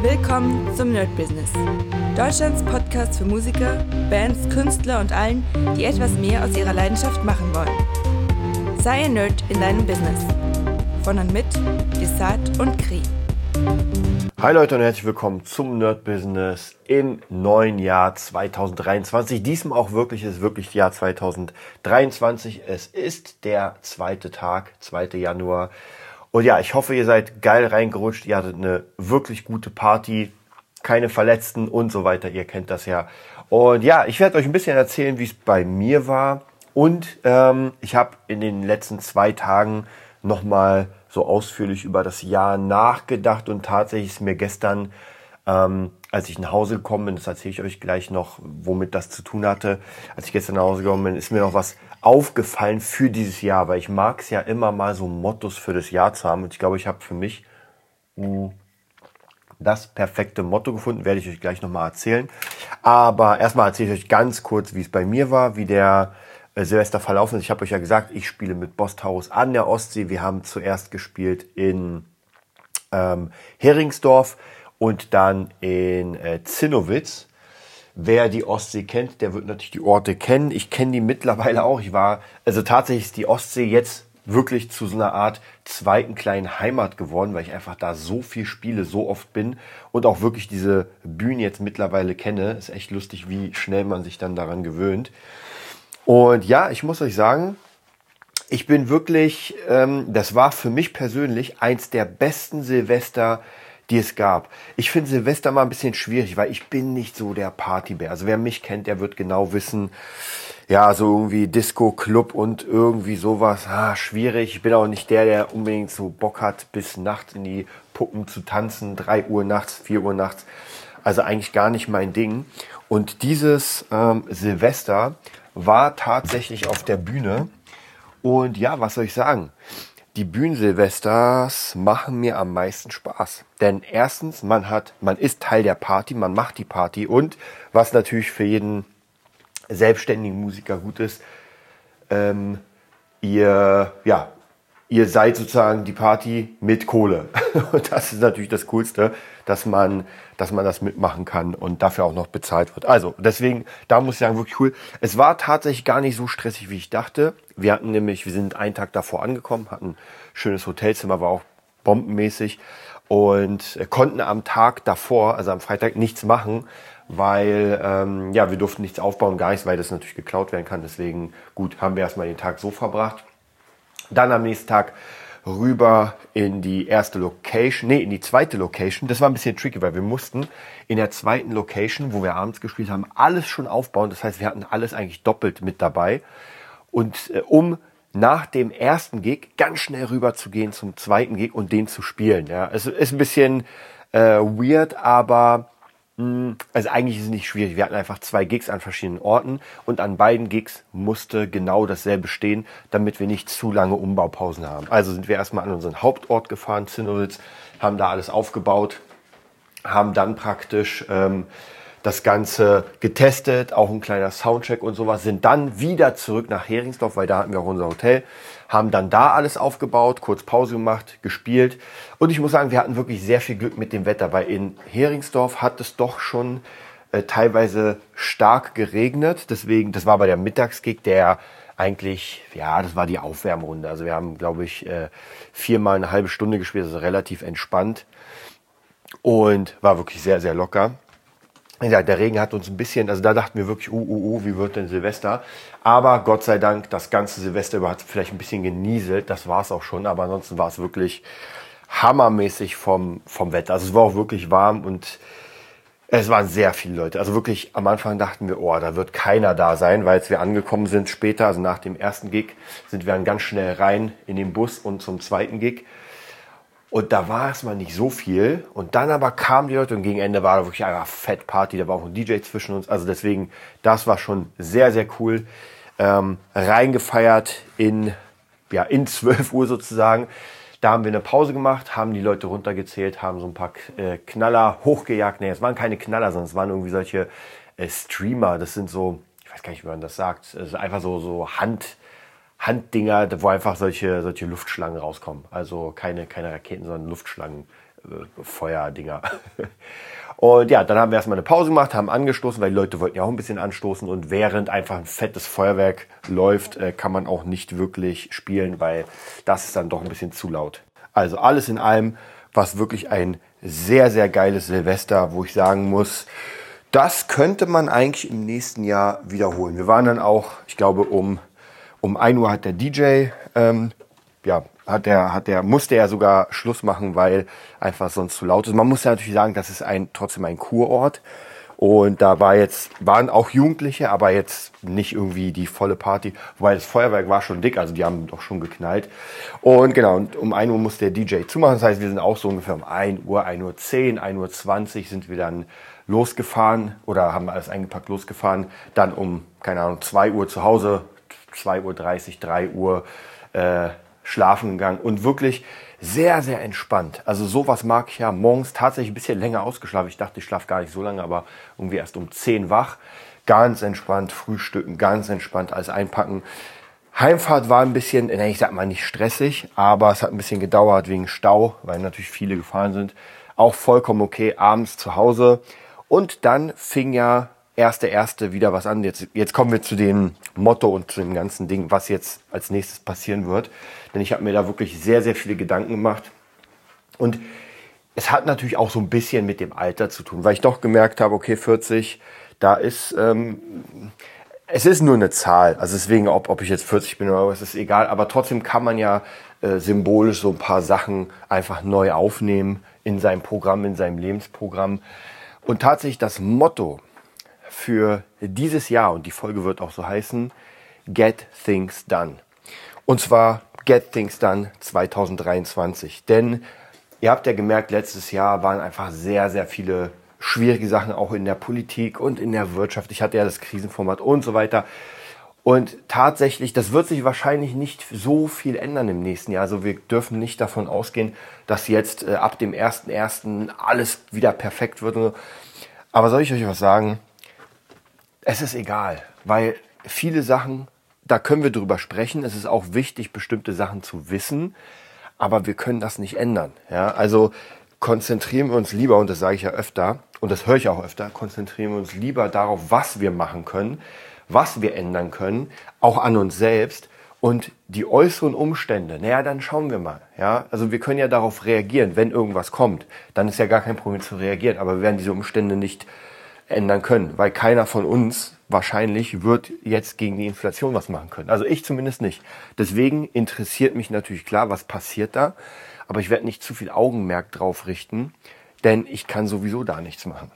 Willkommen zum Nerd Business. Deutschlands Podcast für Musiker, Bands, Künstler und allen, die etwas mehr aus ihrer Leidenschaft machen wollen. Sei ein Nerd in deinem Business. Von und mit Desart und Kri. Hi Leute und herzlich willkommen zum Nerd Business im neuen Jahr 2023. Diesmal auch wirklich ist wirklich Jahr 2023. Es ist der zweite Tag, 2. Januar. Und ja, ich hoffe, ihr seid geil reingerutscht. Ihr hattet eine wirklich gute Party, keine Verletzten und so weiter. Ihr kennt das ja. Und ja, ich werde euch ein bisschen erzählen, wie es bei mir war. Und ähm, ich habe in den letzten zwei Tagen nochmal so ausführlich über das Jahr nachgedacht und tatsächlich ist mir gestern, ähm, als ich nach Hause gekommen bin, das erzähle ich euch gleich noch, womit das zu tun hatte, als ich gestern nach Hause gekommen bin, ist mir noch was aufgefallen für dieses Jahr, weil ich mag es ja immer mal so Mottos für das Jahr zu haben und ich glaube, ich habe für mich mh, das perfekte Motto gefunden, werde ich euch gleich nochmal erzählen. Aber erstmal erzähle ich euch ganz kurz, wie es bei mir war, wie der äh, Silvester verlaufen ist. Ich habe euch ja gesagt, ich spiele mit Bosthhaus an der Ostsee. Wir haben zuerst gespielt in ähm, Heringsdorf und dann in äh, Zinnowitz. Wer die Ostsee kennt, der wird natürlich die Orte kennen. Ich kenne die mittlerweile auch. Ich war, also tatsächlich ist die Ostsee jetzt wirklich zu so einer Art zweiten kleinen Heimat geworden, weil ich einfach da so viel spiele, so oft bin und auch wirklich diese Bühnen jetzt mittlerweile kenne. Ist echt lustig, wie schnell man sich dann daran gewöhnt. Und ja, ich muss euch sagen, ich bin wirklich, ähm, das war für mich persönlich eins der besten Silvester, die es gab. Ich finde Silvester mal ein bisschen schwierig, weil ich bin nicht so der Partybär. Also wer mich kennt, der wird genau wissen, ja, so irgendwie Disco, Club und irgendwie sowas, ah, schwierig. Ich bin auch nicht der, der unbedingt so Bock hat, bis nachts in die Puppen zu tanzen, drei Uhr nachts, vier Uhr nachts. Also eigentlich gar nicht mein Ding. Und dieses ähm, Silvester war tatsächlich auf der Bühne. Und ja, was soll ich sagen? Die Bühnensilvesters machen mir am meisten Spaß. Denn erstens, man hat, man ist Teil der Party, man macht die Party und was natürlich für jeden selbstständigen Musiker gut ist, ähm, ihr, ja, ihr seid sozusagen die Party mit Kohle. Und das ist natürlich das Coolste, dass man, dass man das mitmachen kann und dafür auch noch bezahlt wird. Also, deswegen, da muss ich sagen, wirklich cool. Es war tatsächlich gar nicht so stressig, wie ich dachte. Wir hatten nämlich, wir sind einen Tag davor angekommen, hatten ein schönes Hotelzimmer, war auch bombenmäßig und konnten am Tag davor, also am Freitag, nichts machen, weil ähm, ja, wir durften nichts aufbauen, gar nichts, weil das natürlich geklaut werden kann. Deswegen, gut, haben wir erstmal den Tag so verbracht. Dann am nächsten Tag rüber in die erste Location, nee, in die zweite Location. Das war ein bisschen tricky, weil wir mussten in der zweiten Location, wo wir abends gespielt haben, alles schon aufbauen. Das heißt, wir hatten alles eigentlich doppelt mit dabei. Und äh, um nach dem ersten Gig ganz schnell rüber zu gehen zum zweiten Gig und den zu spielen. Ja, es ist ein bisschen äh, weird, aber also eigentlich ist es nicht schwierig. Wir hatten einfach zwei Gigs an verschiedenen Orten und an beiden Gigs musste genau dasselbe stehen, damit wir nicht zu lange Umbaupausen haben. Also sind wir erstmal an unseren Hauptort gefahren, Zinnowitz, haben da alles aufgebaut, haben dann praktisch ähm, das Ganze getestet, auch ein kleiner Soundcheck und sowas, sind dann wieder zurück nach Heringsdorf, weil da hatten wir auch unser Hotel, haben dann da alles aufgebaut, kurz Pause gemacht, gespielt und ich muss sagen, wir hatten wirklich sehr viel Glück mit dem Wetter, weil in Heringsdorf hat es doch schon äh, teilweise stark geregnet, deswegen, das war bei der Mittagsgig, der eigentlich, ja, das war die Aufwärmrunde. Also wir haben, glaube ich, äh, viermal eine halbe Stunde gespielt, also relativ entspannt und war wirklich sehr, sehr locker. Ja, der Regen hat uns ein bisschen, also da dachten wir wirklich, uh, uh, uh, wie wird denn Silvester? Aber Gott sei Dank, das ganze Silvester über hat vielleicht ein bisschen genieselt, das war es auch schon, aber ansonsten war es wirklich hammermäßig vom, vom Wetter. Also es war auch wirklich warm und es waren sehr viele Leute. Also wirklich am Anfang dachten wir, oh, da wird keiner da sein, weil als wir angekommen sind später, also nach dem ersten Gig, sind wir dann ganz schnell rein in den Bus und zum zweiten Gig. Und da war erstmal nicht so viel. Und dann aber kamen die Leute und gegen Ende war da wirklich eine Fett Party. Da war auch ein DJ zwischen uns. Also deswegen, das war schon sehr, sehr cool. Ähm, reingefeiert in, ja, in 12 Uhr sozusagen. Da haben wir eine Pause gemacht, haben die Leute runtergezählt, haben so ein paar äh, Knaller hochgejagt. Nee, es waren keine Knaller, sondern es waren irgendwie solche äh, Streamer. Das sind so, ich weiß gar nicht, wie man das sagt. Es ist einfach so, so Hand, Handdinger, wo einfach solche, solche Luftschlangen rauskommen. Also keine, keine Raketen, sondern Luftschlangen, äh, Feuerdinger. Und ja, dann haben wir erstmal eine Pause gemacht, haben angestoßen, weil die Leute wollten ja auch ein bisschen anstoßen. Und während einfach ein fettes Feuerwerk läuft, äh, kann man auch nicht wirklich spielen, weil das ist dann doch ein bisschen zu laut. Also alles in allem war es wirklich ein sehr, sehr geiles Silvester, wo ich sagen muss, das könnte man eigentlich im nächsten Jahr wiederholen. Wir waren dann auch, ich glaube, um, um 1 Uhr hat der DJ ähm, ja, hat der, hat der, musste er sogar Schluss machen, weil einfach sonst zu laut ist. Man muss ja natürlich sagen, das ist ein, trotzdem ein Kurort. Und da war jetzt, waren auch Jugendliche, aber jetzt nicht irgendwie die volle Party, weil das Feuerwerk war schon dick, also die haben doch schon geknallt. Und genau, und um 1 Uhr musste der DJ zumachen. Das heißt, wir sind auch so ungefähr um 1 Uhr, 1 Uhr 10, 1 Uhr 20 sind wir dann losgefahren oder haben alles eingepackt, losgefahren. Dann um, keine Ahnung, 2 Uhr zu Hause, 2 Uhr 30, 3 Uhr, äh, schlafen gegangen und wirklich sehr, sehr entspannt. Also sowas mag ich ja morgens tatsächlich ein bisschen länger ausgeschlafen. Ich dachte, ich schlafe gar nicht so lange, aber irgendwie erst um 10 wach. Ganz entspannt frühstücken, ganz entspannt alles einpacken. Heimfahrt war ein bisschen, ich sag mal nicht stressig, aber es hat ein bisschen gedauert wegen Stau, weil natürlich viele gefahren sind. Auch vollkommen okay, abends zu Hause. Und dann fing ja erste erste wieder was an. Jetzt, jetzt kommen wir zu dem Motto und zu dem ganzen Ding, was jetzt als nächstes passieren wird. Denn ich habe mir da wirklich sehr, sehr viele Gedanken gemacht. Und es hat natürlich auch so ein bisschen mit dem Alter zu tun, weil ich doch gemerkt habe, okay, 40, da ist, ähm, es ist nur eine Zahl. Also deswegen, ob, ob ich jetzt 40 bin oder was, ist egal. Aber trotzdem kann man ja äh, symbolisch so ein paar Sachen einfach neu aufnehmen in seinem Programm, in seinem Lebensprogramm. Und tatsächlich das Motto für dieses Jahr, und die Folge wird auch so heißen, Get Things Done. Und zwar Get Things Done 2023. Denn ihr habt ja gemerkt, letztes Jahr waren einfach sehr, sehr viele schwierige Sachen auch in der Politik und in der Wirtschaft. Ich hatte ja das Krisenformat und so weiter. Und tatsächlich, das wird sich wahrscheinlich nicht so viel ändern im nächsten Jahr. Also wir dürfen nicht davon ausgehen, dass jetzt äh, ab dem 1.1. alles wieder perfekt wird. Aber soll ich euch was sagen? Es ist egal, weil viele Sachen, da können wir drüber sprechen. Es ist auch wichtig, bestimmte Sachen zu wissen, aber wir können das nicht ändern. Ja, also konzentrieren wir uns lieber, und das sage ich ja öfter, und das höre ich auch öfter, konzentrieren wir uns lieber darauf, was wir machen können, was wir ändern können, auch an uns selbst und die äußeren Umstände, naja, dann schauen wir mal. Ja, also wir können ja darauf reagieren, wenn irgendwas kommt. Dann ist ja gar kein Problem zu reagieren, aber wir werden diese Umstände nicht ändern können, weil keiner von uns wahrscheinlich wird jetzt gegen die Inflation was machen können. Also ich zumindest nicht. Deswegen interessiert mich natürlich klar, was passiert da, aber ich werde nicht zu viel Augenmerk drauf richten, denn ich kann sowieso da nichts machen.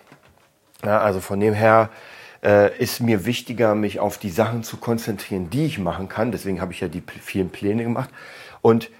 Ja, also von dem her äh, ist mir wichtiger, mich auf die Sachen zu konzentrieren, die ich machen kann. Deswegen habe ich ja die vielen Pläne gemacht. Und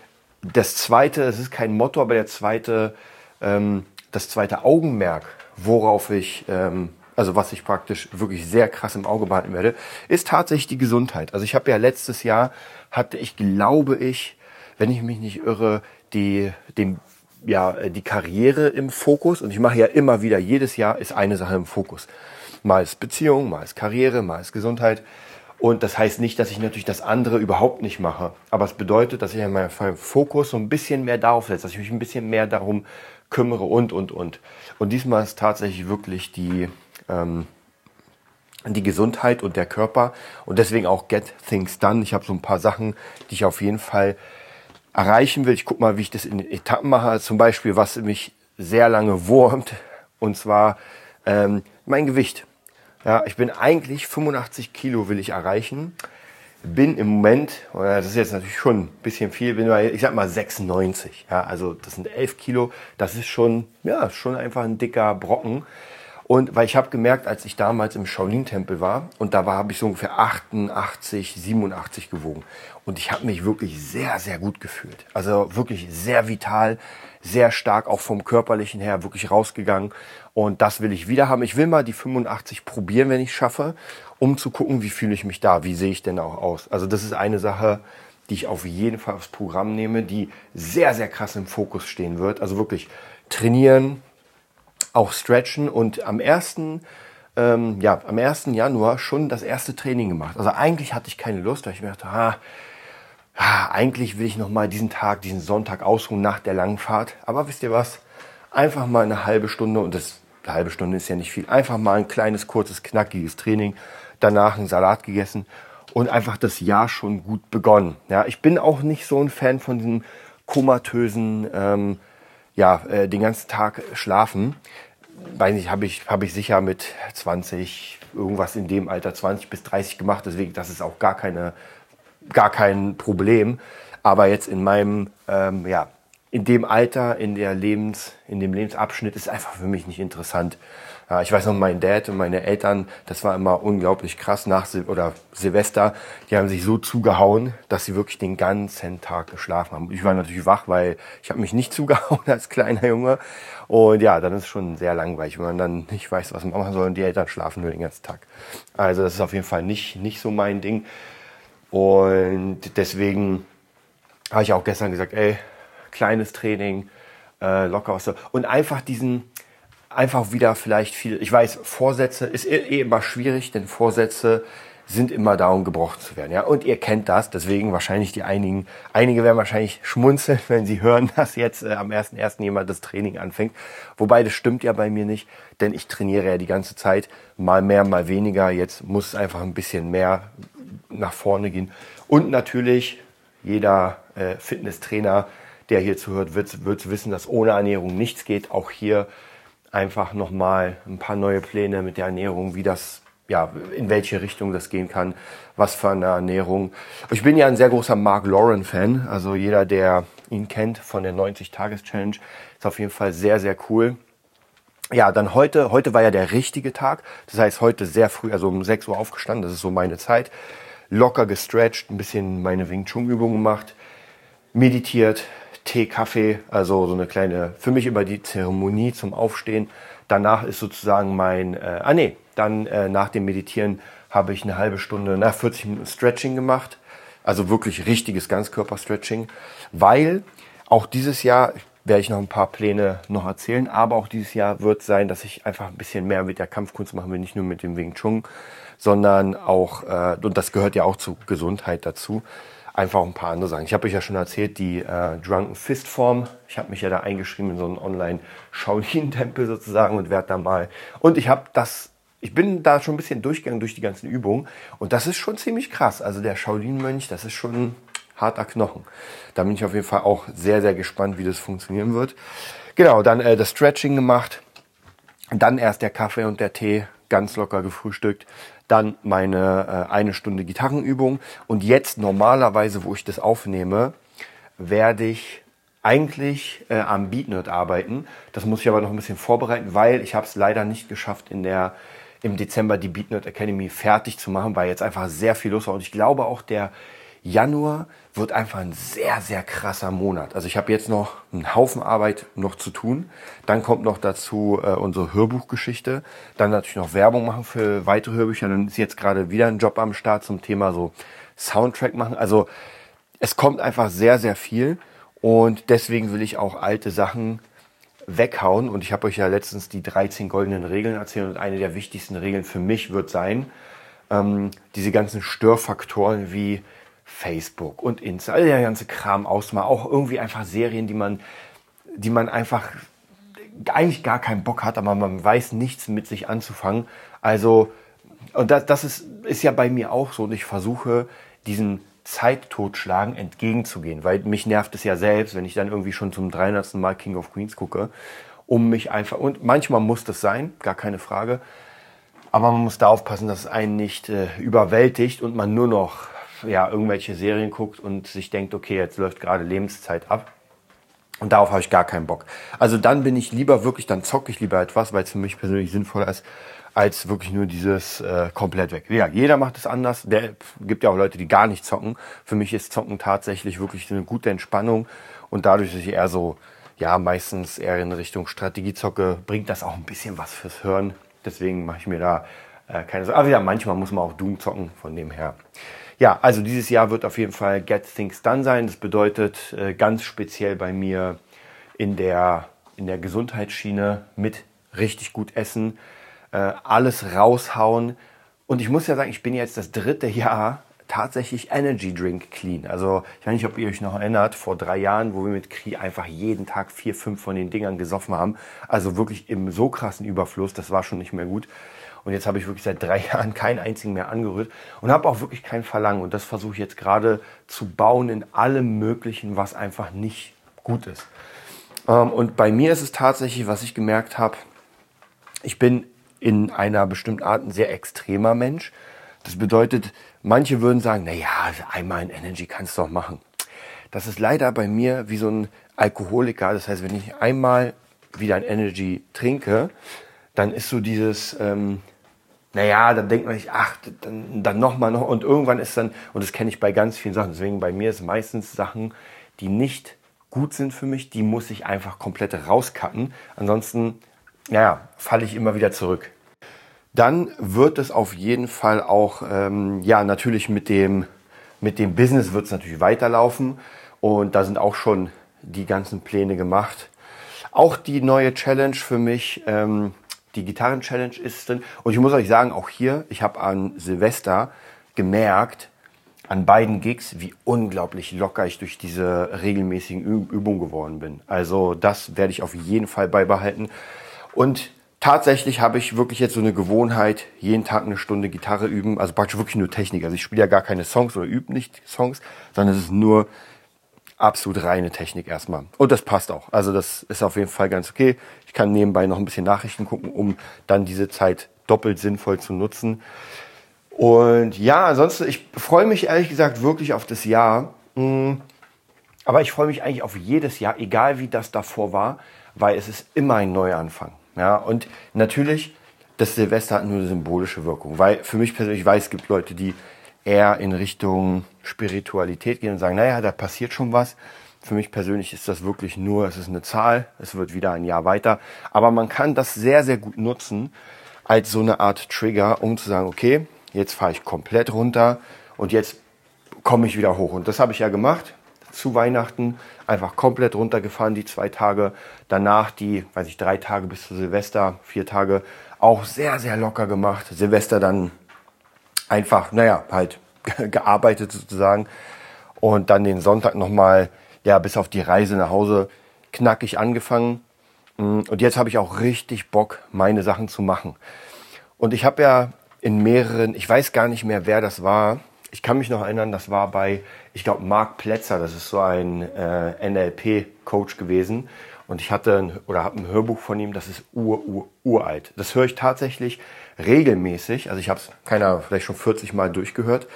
das zweite, es ist kein Motto, aber der zweite, ähm, das zweite Augenmerk, worauf ich ähm, also was ich praktisch wirklich sehr krass im Auge behalten werde, ist tatsächlich die Gesundheit. Also ich habe ja letztes Jahr, hatte ich, glaube ich, wenn ich mich nicht irre, die, den, ja, die Karriere im Fokus. Und ich mache ja immer wieder, jedes Jahr ist eine Sache im Fokus. Mal ist Beziehung, mal ist Karriere, mal ist Gesundheit. Und das heißt nicht, dass ich natürlich das andere überhaupt nicht mache. Aber es bedeutet, dass ich in meinem Fokus so ein bisschen mehr darauf setze, dass ich mich ein bisschen mehr darum kümmere und, und, und. Und diesmal ist tatsächlich wirklich die, ähm, die Gesundheit und der Körper und deswegen auch Get Things Done. Ich habe so ein paar Sachen, die ich auf jeden Fall erreichen will. Ich gucke mal, wie ich das in Etappen mache. Zum Beispiel, was mich sehr lange wurmt, und zwar ähm, mein Gewicht. Ja, ich bin eigentlich 85 Kilo will ich erreichen. Bin im Moment, das ist jetzt natürlich schon ein bisschen viel, bin bei, ich sag mal 96. Ja, also das sind 11 Kilo. Das ist schon, ja, schon einfach ein dicker Brocken. Und weil ich habe gemerkt, als ich damals im Shaolin-Tempel war, und da war, habe ich so ungefähr 88, 87 gewogen. Und ich habe mich wirklich sehr, sehr gut gefühlt. Also wirklich sehr vital, sehr stark, auch vom körperlichen her, wirklich rausgegangen. Und das will ich wieder haben. Ich will mal die 85 probieren, wenn ich schaffe, um zu gucken, wie fühle ich mich da, wie sehe ich denn auch aus. Also das ist eine Sache, die ich auf jeden Fall aufs Programm nehme, die sehr, sehr krass im Fokus stehen wird. Also wirklich trainieren, auch stretchen und am ersten ähm, ja, am 1. Januar schon das erste Training gemacht. Also eigentlich hatte ich keine Lust, weil ich mir dachte, ah, ja, eigentlich will ich noch mal diesen Tag, diesen Sonntag ausruhen nach der langen Fahrt. Aber wisst ihr was? Einfach mal eine halbe Stunde und das eine halbe Stunde ist ja nicht viel. Einfach mal ein kleines, kurzes, knackiges Training. Danach einen Salat gegessen und einfach das Jahr schon gut begonnen. Ja, ich bin auch nicht so ein Fan von diesem komatösen, ähm, ja, äh, den ganzen Tag schlafen. Weiß nicht, habe ich, hab ich sicher mit 20, irgendwas in dem Alter, 20 bis 30 gemacht. Deswegen, das ist auch gar keine, gar kein Problem. Aber jetzt in meinem, ähm, ja, in dem Alter, in der Lebens, in dem Lebensabschnitt ist einfach für mich nicht interessant. Ja, ich weiß noch, mein Dad und meine Eltern, das war immer unglaublich krass nach Sil oder Silvester. Die haben sich so zugehauen, dass sie wirklich den ganzen Tag geschlafen haben. Ich war natürlich wach, weil ich habe mich nicht zugehauen als kleiner Junge. Und ja, dann ist es schon sehr langweilig, wenn man dann nicht weiß, was man machen soll und die Eltern schlafen nur den ganzen Tag. Also das ist auf jeden Fall nicht, nicht so mein Ding. Und deswegen habe ich auch gestern gesagt, ey, kleines Training, äh, locker so. Und einfach diesen, einfach wieder vielleicht viel, ich weiß, Vorsätze ist eh, eh immer schwierig, denn Vorsätze sind immer da, um gebrochen zu werden. Ja, und ihr kennt das, deswegen wahrscheinlich die einigen, einige werden wahrscheinlich schmunzeln, wenn sie hören, dass jetzt äh, am 1.1. jemand das Training anfängt. Wobei das stimmt ja bei mir nicht, denn ich trainiere ja die ganze Zeit, mal mehr, mal weniger. Jetzt muss es einfach ein bisschen mehr nach vorne gehen. Und natürlich, jeder äh, Fitnesstrainer der hier zuhört, wird, wird wissen, dass ohne Ernährung nichts geht. Auch hier einfach nochmal ein paar neue Pläne mit der Ernährung, wie das, ja, in welche Richtung das gehen kann, was für eine Ernährung. Ich bin ja ein sehr großer Mark Lauren Fan, also jeder, der ihn kennt von der 90-Tages-Challenge, ist auf jeden Fall sehr, sehr cool. Ja, dann heute, heute war ja der richtige Tag. Das heißt, heute sehr früh, also um 6 Uhr aufgestanden, das ist so meine Zeit. Locker gestretcht, ein bisschen meine Wing Chun Übung gemacht, meditiert, Tee, Kaffee, also so eine kleine, für mich über die Zeremonie zum Aufstehen. Danach ist sozusagen mein, äh, ah nee, dann äh, nach dem Meditieren habe ich eine halbe Stunde, nach 40 Minuten Stretching gemacht. Also wirklich richtiges Ganzkörper-Stretching, weil auch dieses Jahr werde ich noch ein paar Pläne noch erzählen, aber auch dieses Jahr wird sein, dass ich einfach ein bisschen mehr mit der Kampfkunst machen will, nicht nur mit dem Wing Chun, sondern auch, äh, und das gehört ja auch zur Gesundheit dazu, einfach ein paar andere Sachen. Ich habe euch ja schon erzählt, die äh, Drunken Fist Form. Ich habe mich ja da eingeschrieben in so einen Online-Shaolin-Tempel sozusagen und werde da mal. Und ich habe das, ich bin da schon ein bisschen durchgegangen durch die ganzen Übungen und das ist schon ziemlich krass. Also der Shaolin-Mönch, das ist schon harter Knochen. Da bin ich auf jeden Fall auch sehr, sehr gespannt, wie das funktionieren wird. Genau, dann äh, das Stretching gemacht. Dann erst der Kaffee und der Tee, ganz locker gefrühstückt dann meine äh, eine Stunde Gitarrenübung und jetzt normalerweise, wo ich das aufnehme, werde ich eigentlich äh, am Beatnut arbeiten. Das muss ich aber noch ein bisschen vorbereiten, weil ich habe es leider nicht geschafft, in der im Dezember die Beatnut Academy fertig zu machen, weil jetzt einfach sehr viel los war. Und ich glaube auch der Januar wird einfach ein sehr, sehr krasser Monat. Also ich habe jetzt noch einen Haufen Arbeit noch zu tun. Dann kommt noch dazu äh, unsere Hörbuchgeschichte. Dann natürlich noch Werbung machen für weitere Hörbücher. Dann ist jetzt gerade wieder ein Job am Start zum Thema so Soundtrack machen. Also es kommt einfach sehr, sehr viel. Und deswegen will ich auch alte Sachen weghauen. Und ich habe euch ja letztens die 13 goldenen Regeln erzählt. Und eine der wichtigsten Regeln für mich wird sein, ähm, diese ganzen Störfaktoren wie Facebook und Insta, all der ganze Kram ausmachen. Auch irgendwie einfach Serien, die man, die man einfach eigentlich gar keinen Bock hat, aber man weiß nichts mit sich anzufangen. Also, und das, das ist, ist ja bei mir auch so. Und ich versuche, diesen Zeittotschlagen entgegenzugehen, weil mich nervt es ja selbst, wenn ich dann irgendwie schon zum 300. Mal King of Queens gucke, um mich einfach, und manchmal muss das sein, gar keine Frage, aber man muss da aufpassen, dass es einen nicht äh, überwältigt und man nur noch ja, irgendwelche Serien guckt und sich denkt, okay, jetzt läuft gerade Lebenszeit ab. Und darauf habe ich gar keinen Bock. Also dann bin ich lieber wirklich, dann zocke ich lieber etwas, weil es für mich persönlich sinnvoller ist, als wirklich nur dieses äh, komplett weg. Ja, jeder macht es anders. Der gibt ja auch Leute, die gar nicht zocken. Für mich ist Zocken tatsächlich wirklich eine gute Entspannung und dadurch, dass ich eher so, ja, meistens eher in Richtung Strategie zocke, bringt das auch ein bisschen was fürs Hören. Deswegen mache ich mir da äh, keine Sorgen. Aber ja, manchmal muss man auch Doom zocken, von dem her. Ja, also dieses Jahr wird auf jeden Fall Get Things Done sein. Das bedeutet äh, ganz speziell bei mir in der, in der Gesundheitsschiene mit richtig gut essen, äh, alles raushauen. Und ich muss ja sagen, ich bin jetzt das dritte Jahr tatsächlich Energy Drink clean. Also ich weiß nicht, ob ihr euch noch erinnert, vor drei Jahren, wo wir mit Kri einfach jeden Tag vier, fünf von den Dingern gesoffen haben. Also wirklich im so krassen Überfluss, das war schon nicht mehr gut. Und jetzt habe ich wirklich seit drei Jahren keinen einzigen mehr angerührt und habe auch wirklich kein Verlangen. Und das versuche ich jetzt gerade zu bauen in allem Möglichen, was einfach nicht gut ist. Ähm, und bei mir ist es tatsächlich, was ich gemerkt habe, ich bin in einer bestimmten Art ein sehr extremer Mensch. Das bedeutet, manche würden sagen, na ja, einmal ein Energy kannst du doch machen. Das ist leider bei mir wie so ein Alkoholiker. Das heißt, wenn ich einmal wieder ein Energy trinke, dann ist so dieses, ähm, naja, dann denkt man sich, ach, dann, dann nochmal noch. Und irgendwann ist dann, und das kenne ich bei ganz vielen Sachen, deswegen bei mir ist meistens Sachen, die nicht gut sind für mich, die muss ich einfach komplett rauscutten. Ansonsten, naja, falle ich immer wieder zurück. Dann wird es auf jeden Fall auch, ähm, ja, natürlich mit dem, mit dem Business wird es natürlich weiterlaufen. Und da sind auch schon die ganzen Pläne gemacht. Auch die neue Challenge für mich, ähm, die Gitarren-Challenge ist drin. Und ich muss euch sagen, auch hier, ich habe an Silvester gemerkt, an beiden Gigs, wie unglaublich locker ich durch diese regelmäßigen Übungen geworden bin. Also das werde ich auf jeden Fall beibehalten. Und tatsächlich habe ich wirklich jetzt so eine Gewohnheit, jeden Tag eine Stunde Gitarre üben. Also praktisch wirklich nur Technik. Also ich spiele ja gar keine Songs oder übe nicht Songs, sondern es ist nur absolut reine Technik erstmal. Und das passt auch. Also das ist auf jeden Fall ganz okay. Ich kann nebenbei noch ein bisschen Nachrichten gucken, um dann diese Zeit doppelt sinnvoll zu nutzen. Und ja, ansonsten, ich freue mich ehrlich gesagt wirklich auf das Jahr. Mm, aber ich freue mich eigentlich auf jedes Jahr, egal wie das davor war, weil es ist immer ein Neuanfang. Ja, und natürlich, das Silvester hat nur eine symbolische Wirkung, weil für mich persönlich, ich weiß, es gibt Leute, die eher in Richtung Spiritualität gehen und sagen, naja, da passiert schon was. Für mich persönlich ist das wirklich nur, es ist eine Zahl, es wird wieder ein Jahr weiter. Aber man kann das sehr, sehr gut nutzen als so eine Art Trigger, um zu sagen, okay, jetzt fahre ich komplett runter und jetzt komme ich wieder hoch. Und das habe ich ja gemacht zu Weihnachten, einfach komplett runtergefahren, die zwei Tage. Danach die, weiß ich, drei Tage bis zu Silvester, vier Tage, auch sehr, sehr locker gemacht. Silvester dann einfach, naja, halt gearbeitet sozusagen. Und dann den Sonntag nochmal, ja, bis auf die Reise nach Hause knackig angefangen. Mm, und jetzt habe ich auch richtig Bock, meine Sachen zu machen. Und ich habe ja in mehreren, ich weiß gar nicht mehr, wer das war. Ich kann mich noch erinnern, das war bei, ich glaube, Marc Plätzer, das ist so ein äh, NLP-Coach gewesen. Und ich hatte ein, oder habe ein Hörbuch von ihm, das ist ur, ur, uralt. Das höre ich tatsächlich regelmäßig. Also ich habe es, keiner, vielleicht schon 40 Mal durchgehört,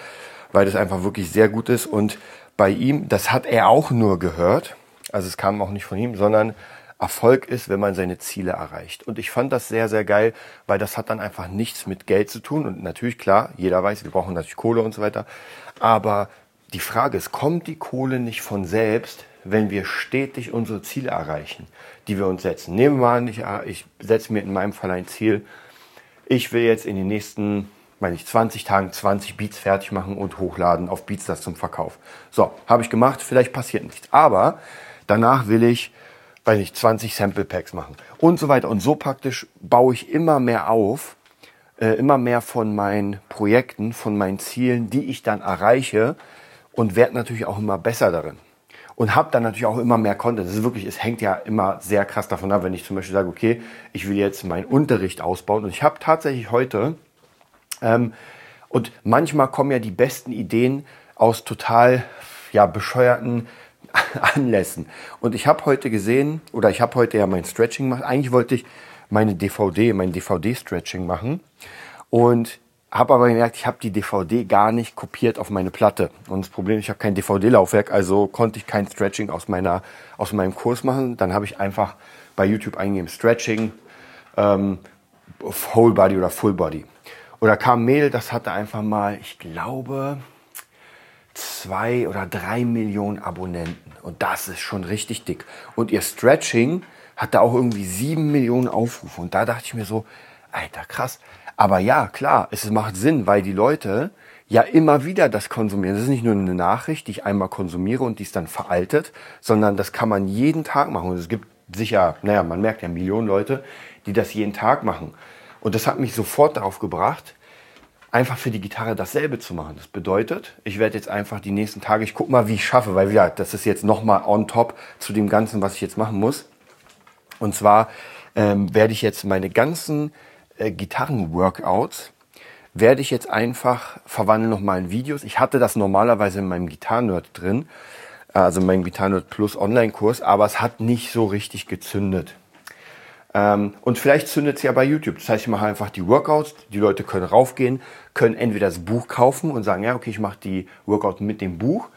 weil das einfach wirklich sehr gut ist. Und bei ihm, das hat er auch nur gehört. Also es kam auch nicht von ihm, sondern Erfolg ist, wenn man seine Ziele erreicht. Und ich fand das sehr, sehr geil, weil das hat dann einfach nichts mit Geld zu tun. Und natürlich, klar, jeder weiß, wir brauchen natürlich Kohle und so weiter. Aber die Frage ist, kommt die Kohle nicht von selbst, wenn wir stetig unsere Ziele erreichen, die wir uns setzen? Nehmen wir an, ich, ich setze mir in meinem Fall ein Ziel, ich will jetzt in den nächsten, meine ich, 20 Tagen 20 Beats fertig machen und hochladen auf Beatstars zum Verkauf. So, habe ich gemacht, vielleicht passiert nichts. Aber danach will ich, weiß nicht, 20 Sample Packs machen und so weiter. Und so praktisch baue ich immer mehr auf, äh, immer mehr von meinen Projekten, von meinen Zielen, die ich dann erreiche und werde natürlich auch immer besser darin und habe dann natürlich auch immer mehr Content. Das ist wirklich, es hängt ja immer sehr krass davon ab, wenn ich zum Beispiel sage, okay, ich will jetzt meinen Unterricht ausbauen und ich habe tatsächlich heute ähm, und manchmal kommen ja die besten Ideen aus total ja bescheuerten Anlässen. Und ich habe heute gesehen oder ich habe heute ja mein Stretching gemacht. Eigentlich wollte ich meine DVD, mein DVD-Stretching machen und habe aber gemerkt, ich habe die DVD gar nicht kopiert auf meine Platte. Und das Problem, ich habe kein DVD-Laufwerk, also konnte ich kein Stretching aus, meiner, aus meinem Kurs machen. Dann habe ich einfach bei YouTube eingegeben, Stretching, ähm, Whole Body oder Full Body. Oder kam Mail, das hatte einfach mal, ich glaube, zwei oder drei Millionen Abonnenten. Und das ist schon richtig dick. Und ihr Stretching hatte auch irgendwie sieben Millionen Aufrufe. Und da dachte ich mir so, Alter, krass. Aber ja, klar, es macht Sinn, weil die Leute ja immer wieder das konsumieren. Das ist nicht nur eine Nachricht, die ich einmal konsumiere und die ist dann veraltet, sondern das kann man jeden Tag machen. Und es gibt sicher, naja, man merkt ja Millionen Leute, die das jeden Tag machen. Und das hat mich sofort darauf gebracht, einfach für die Gitarre dasselbe zu machen. Das bedeutet, ich werde jetzt einfach die nächsten Tage, ich gucke mal, wie ich schaffe, weil ja, das ist jetzt nochmal on top zu dem Ganzen, was ich jetzt machen muss. Und zwar ähm, werde ich jetzt meine ganzen äh, Gitarren-Workouts werde ich jetzt einfach verwandeln nochmal in Videos. Ich hatte das normalerweise in meinem Gitarrenerd drin, also in meinem Gitarrenerd Plus Online-Kurs, aber es hat nicht so richtig gezündet. Ähm, und vielleicht zündet es ja bei YouTube. Das heißt, ich mache einfach die Workouts, die Leute können raufgehen, können entweder das Buch kaufen und sagen, ja, okay, ich mache die Workouts mit dem Buch,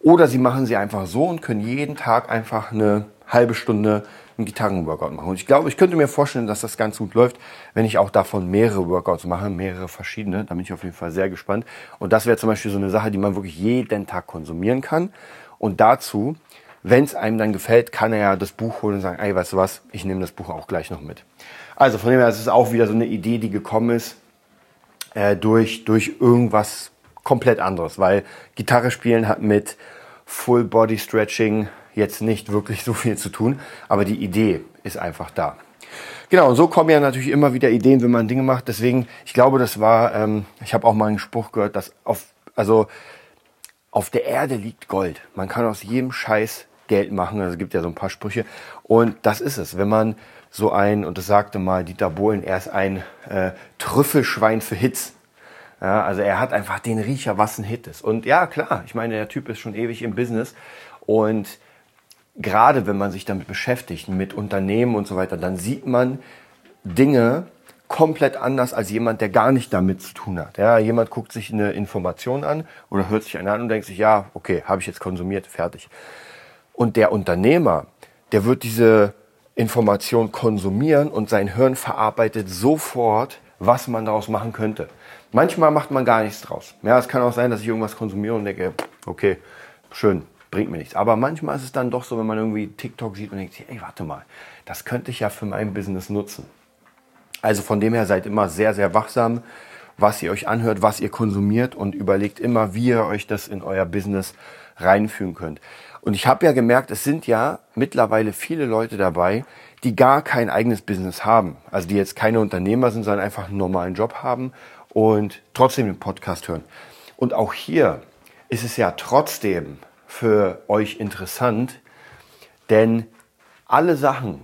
oder sie machen sie einfach so und können jeden Tag einfach eine halbe Stunde einen Gitarrenworkout machen. Und ich glaube, ich könnte mir vorstellen, dass das ganz gut läuft, wenn ich auch davon mehrere Workouts mache, mehrere verschiedene. Da bin ich auf jeden Fall sehr gespannt. Und das wäre zum Beispiel so eine Sache, die man wirklich jeden Tag konsumieren kann. Und dazu, wenn es einem dann gefällt, kann er ja das Buch holen und sagen, ey, weißt du was, ich nehme das Buch auch gleich noch mit. Also von dem her, es ist auch wieder so eine Idee, die gekommen ist äh, durch, durch irgendwas komplett anderes, weil Gitarre spielen hat mit Full Body Stretching, jetzt nicht wirklich so viel zu tun, aber die Idee ist einfach da. Genau, und so kommen ja natürlich immer wieder Ideen, wenn man Dinge macht. Deswegen, ich glaube, das war, ähm, ich habe auch mal einen Spruch gehört, dass auf, also auf der Erde liegt Gold. Man kann aus jedem Scheiß Geld machen. Also es gibt ja so ein paar Sprüche. Und das ist es. Wenn man so ein, und das sagte mal Dieter Bohlen, er ist ein äh, Trüffelschwein für Hits. Ja, also er hat einfach den Riecher, was ein Hit ist. Und ja, klar, ich meine, der Typ ist schon ewig im Business. Und gerade wenn man sich damit beschäftigt, mit Unternehmen und so weiter, dann sieht man Dinge komplett anders als jemand, der gar nicht damit zu tun hat. Ja, jemand guckt sich eine Information an oder hört sich eine an und denkt sich, ja, okay, habe ich jetzt konsumiert, fertig. Und der Unternehmer, der wird diese Information konsumieren und sein Hirn verarbeitet sofort, was man daraus machen könnte. Manchmal macht man gar nichts draus. Ja, es kann auch sein, dass ich irgendwas konsumiere und denke, okay, schön, bringt mir nichts. Aber manchmal ist es dann doch so, wenn man irgendwie TikTok sieht und denkt, ey, warte mal, das könnte ich ja für mein Business nutzen. Also von dem her seid immer sehr, sehr wachsam, was ihr euch anhört, was ihr konsumiert und überlegt immer, wie ihr euch das in euer Business reinführen könnt. Und ich habe ja gemerkt, es sind ja mittlerweile viele Leute dabei, die gar kein eigenes Business haben. Also die jetzt keine Unternehmer sind, sondern einfach einen normalen Job haben und trotzdem den Podcast hören. Und auch hier ist es ja trotzdem für euch interessant, denn alle Sachen,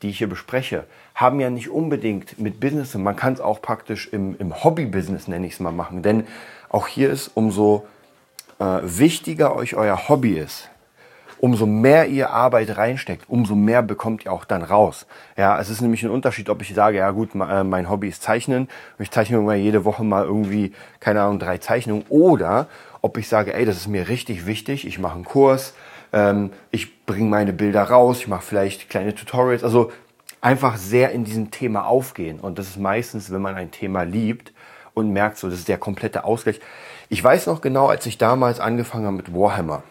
die ich hier bespreche, haben ja nicht unbedingt mit Business, man kann es auch praktisch im, im Hobby-Business, nenne ich es mal, machen. Denn auch hier ist, umso äh, wichtiger euch euer Hobby ist, umso mehr ihr Arbeit reinsteckt, umso mehr bekommt ihr auch dann raus. Ja, es ist nämlich ein Unterschied, ob ich sage, ja gut, äh, mein Hobby ist Zeichnen ich zeichne immer jede Woche mal irgendwie, keine Ahnung, drei Zeichnungen oder ob ich sage, ey, das ist mir richtig wichtig, ich mache einen Kurs, ähm, ich bringe meine Bilder raus, ich mache vielleicht kleine Tutorials, also einfach sehr in diesem Thema aufgehen. Und das ist meistens, wenn man ein Thema liebt und merkt, so, das ist der komplette Ausgleich. Ich weiß noch genau, als ich damals angefangen habe mit Warhammer.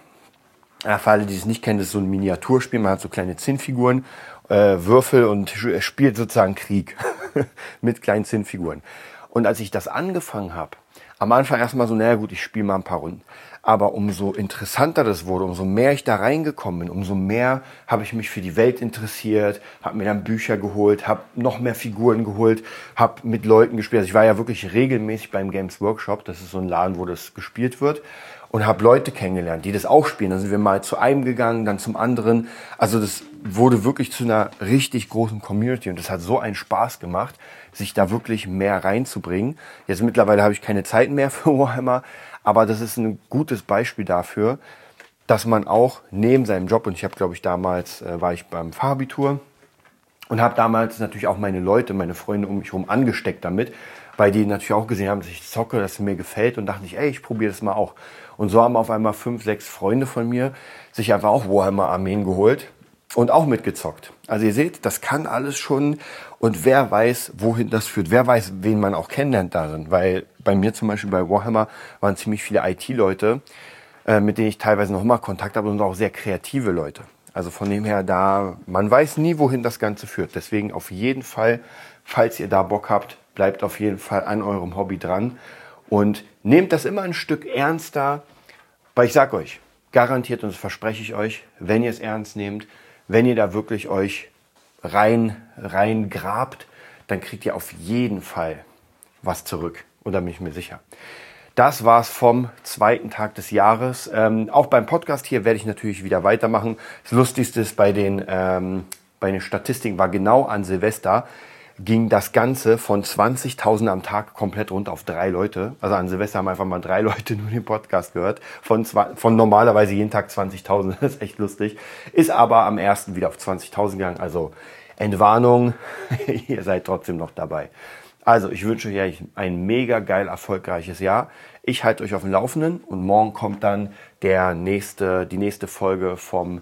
Ja, für alle, die es nicht kennen, das ist so ein Miniaturspiel. Man hat so kleine Zinnfiguren, äh, Würfel und spielt sozusagen Krieg mit kleinen Zinnfiguren. Und als ich das angefangen habe, am Anfang erstmal so, naja gut, ich spiele mal ein paar Runden. Aber umso interessanter das wurde, umso mehr ich da reingekommen bin, umso mehr habe ich mich für die Welt interessiert, habe mir dann Bücher geholt, habe noch mehr Figuren geholt, habe mit Leuten gespielt. Also ich war ja wirklich regelmäßig beim Games Workshop, das ist so ein Laden, wo das gespielt wird und habe Leute kennengelernt, die das auch spielen. Dann sind wir mal zu einem gegangen, dann zum anderen. Also das wurde wirklich zu einer richtig großen Community und das hat so einen Spaß gemacht, sich da wirklich mehr reinzubringen. Jetzt mittlerweile habe ich keine Zeit mehr für Warhammer, aber das ist ein gutes Beispiel dafür, dass man auch neben seinem Job und ich habe glaube ich damals äh, war ich beim Fahrbitur und habe damals natürlich auch meine Leute, meine Freunde um mich herum angesteckt damit, weil die natürlich auch gesehen haben, dass ich zocke, dass es mir gefällt und dachte ich, ey, ich probiere das mal auch. Und so haben auf einmal fünf, sechs Freunde von mir sich einfach auch Warhammer Armeen geholt und auch mitgezockt. Also ihr seht, das kann alles schon und wer weiß, wohin das führt. Wer weiß, wen man auch kennenlernt darin. Weil bei mir zum Beispiel bei Warhammer waren ziemlich viele IT-Leute, äh, mit denen ich teilweise noch mal Kontakt habe und auch sehr kreative Leute. Also von dem her da, man weiß nie, wohin das Ganze führt. Deswegen auf jeden Fall, falls ihr da Bock habt, bleibt auf jeden Fall an eurem Hobby dran und nehmt das immer ein Stück ernster, weil ich sag euch, garantiert und das verspreche ich euch, wenn ihr es ernst nehmt, wenn ihr da wirklich euch rein, rein grabt, dann kriegt ihr auf jeden Fall was zurück. Und da bin ich mir sicher. Das war's vom zweiten Tag des Jahres. Ähm, auch beim Podcast hier werde ich natürlich wieder weitermachen. Das Lustigste ist bei den, ähm, bei den Statistiken war genau an Silvester ging das Ganze von 20.000 am Tag komplett runter auf drei Leute. Also an Silvester haben einfach mal drei Leute nur den Podcast gehört. Von, von normalerweise jeden Tag 20.000. Das ist echt lustig. Ist aber am ersten wieder auf 20.000 gegangen. Also Entwarnung, ihr seid trotzdem noch dabei. Also ich wünsche euch ein mega geil erfolgreiches Jahr. Ich halte euch auf dem Laufenden und morgen kommt dann der nächste, die nächste Folge vom